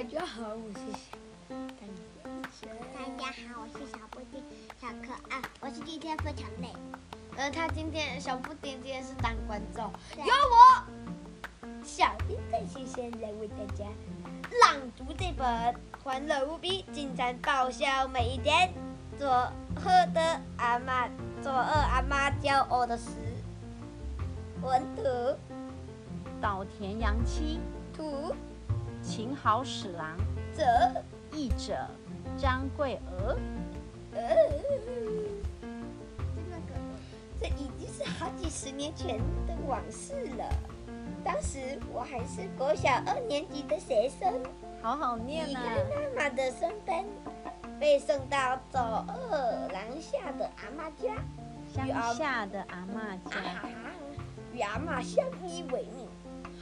大家好，我是小大家好，我是小布丁，小可爱。我是今天非常累。呃，他今天小布丁今天是当观众，对由我小叮当先生来为大家朗读这本欢乐无比、精彩爆笑每一天，佐贺的阿妈，做二阿嬷骄傲的事。文图，岛田洋七，图，晴好使郎，者，译者张桂娥。呃，这已经是好几十年前的往事了。当时我还是国小二年级的学生，好好念离啊！开妈妈的身份，被送到左二廊下的阿妈家，乡下的阿妈家，与阿妈相依为命。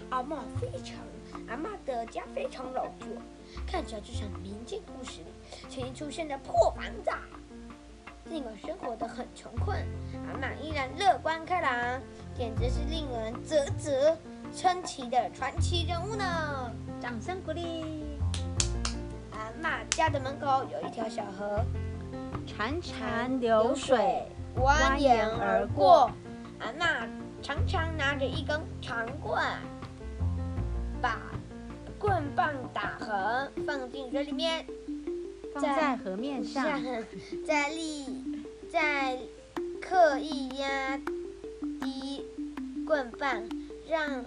阿妈非常，阿嬷的家非常老旧，看起来就像民间故事里曾经出现的破房子。尽管生活的很穷困，阿嬷依然乐观开朗，简直是令人啧啧称奇的传奇人物呢！掌声鼓励。阿嬷家的门口有一条小河，潺潺流水蜿蜒而过。阿嬷常常拿着一根长棍，棍棒打横放进水里面，放在河面上，再立，再刻意压低棍棒，让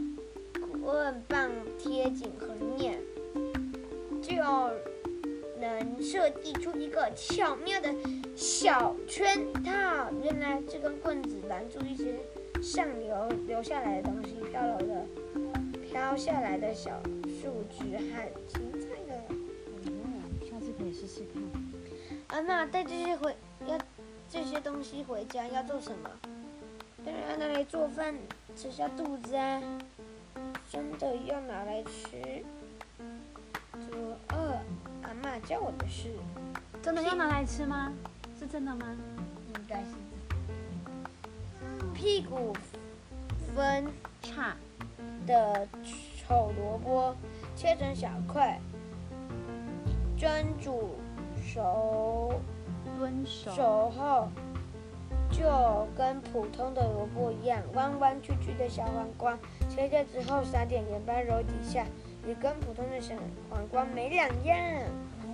棍棒贴紧河面，就能设计出一个巧妙的小圈套。原来这根棍子拦住一些上流流下来的东西，飘流的飘下来的小树枝和青菜的。下次可以试试看。阿嬷带这些回要这些东西回家要做什么？当然要拿来做饭，吃下肚子啊！真的要拿来吃。佐贺阿妈教我的事，真的要拿来吃吗？是真的吗？应该是。屁股分叉的丑萝卜切成小块，蒸煮熟炖熟熟后，就跟普通的萝卜一样，弯弯曲曲的小黄瓜，切掉之后撒点盐巴揉几下，也跟普通的小黄瓜没两样。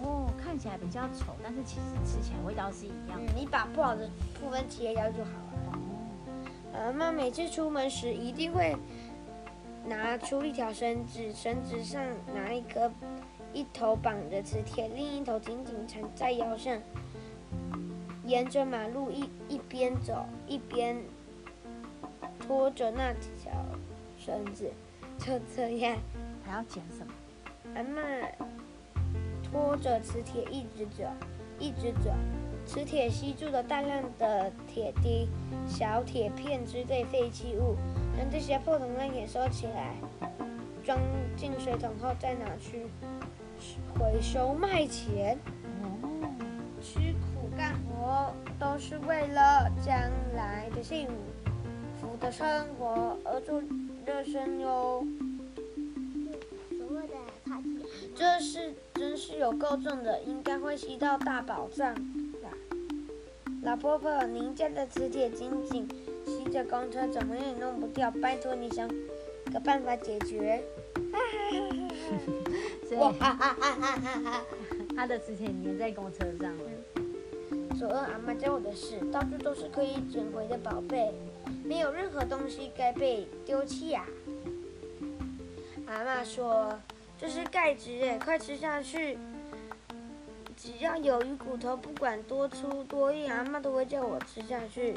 哦，看起来比较丑，但是其实吃起来味道是一样的。嗯，你把不好的部分切掉就好了。妈妈每次出门时一定会拿出一条绳子，绳子上拿一颗，一头绑着磁铁，另一头紧紧缠在腰上，沿着马路一一边走一边拖着那条绳子，就这样。还要剪什么？阿妈拖着磁铁一直走，一直走。磁铁吸住了大量的铁钉、小铁片之类废弃物，将这些破铜烂铁收起来，装进水桶后再拿去回收卖钱。吃苦干活都是为了将来的幸福的生活而做热身哟。这是真是有够重的，应该会吸到大宝藏。老婆婆，您家的磁铁紧紧吸着公车，怎么也弄不掉，拜托你想个办法解决。哇哈哈哈哈哈哈！他的磁铁粘在公车上了。佐贺阿嬷教我的事，到处都是可以捡回的宝贝，没有任何东西该被丢弃呀。阿嬷说：“这是钙质诶，快吃下去。”只要有鱼骨头，不管多粗多硬，阿妈都会叫我吃下去。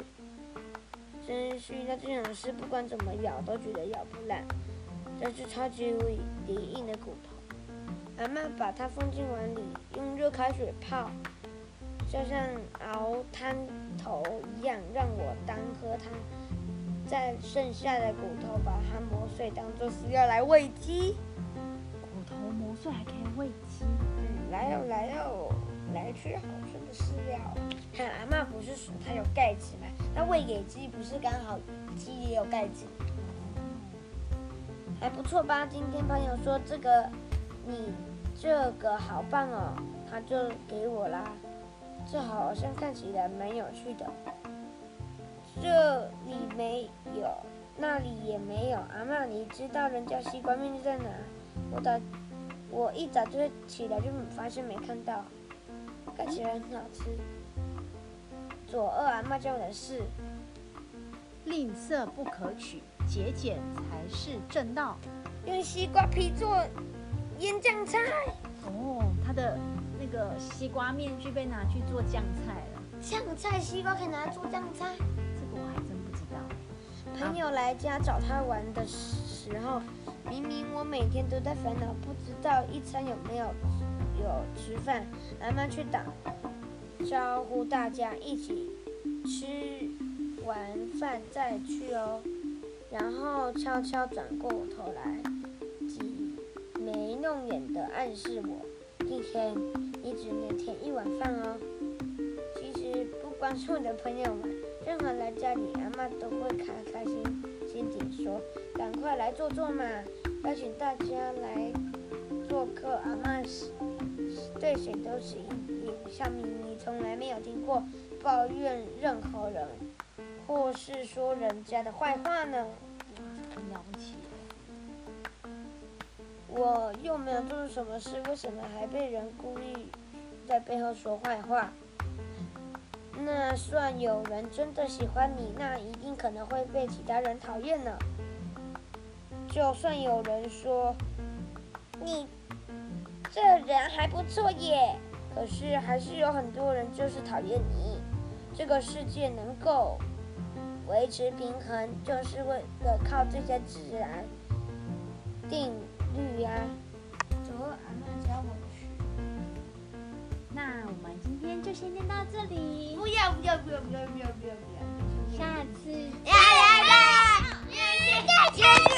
真是遇到这种事，不管怎么咬都觉得咬不烂。这是超级无敌硬的骨头。阿妈把它放进碗里，用热开水泡，就像熬汤头一样，让我单喝汤。再剩下的骨头，把它磨碎，当做饲料来喂鸡。骨头磨碎还可以喂鸡。嗯来哦来哟，来吃好吃的饲料。看阿嬷不是说它有钙质吗？那喂给鸡不是刚好鸡也有钙质？还不错吧？今天朋友说这个你这个好棒哦，他就给我啦。这好像看起来蛮有趣的。这里没有，那里也没有。阿嬷，你知道人家西瓜面在哪？我早，我一早就起来就发现没看到，看起来很好吃。左二阿嬷教我的是：吝啬不可取，节俭才是正道。用西瓜皮做腌酱菜。哦，他的那个西瓜面具被拿去做酱菜了。酱菜，西瓜可以拿来做酱菜？这个我还真不知道。朋友来家找他玩的时候，明明我每天都在烦恼，不知道一餐有没有有吃饭。阿妈去打招呼大家一起吃完饭再去哦。然后悄悄转过头来，挤眉弄眼的暗示我：一天你只能添一碗饭哦。其实不光是我的朋友们，任何来家里，阿妈都会开开心心地说：“赶快来坐坐嘛，邀请大家来做客。”阿妈是对谁都是一脸笑眯眯，从来没有听过抱怨任何人。或是说人家的坏话呢？很了不起。我又没有做错什么事，为什么还被人故意在背后说坏话？那算有人真的喜欢你，那一定可能会被其他人讨厌呢。就算有人说你这人还不错耶，可是还是有很多人就是讨厌你。这个世界能够。维持平衡，就是为了靠这些自然定律呀、啊。走，阿嬷教我去。那我们今天就先念到这里。不要不要不要不要不要不要不要！下次。呀呀呀！谢谢谢谢。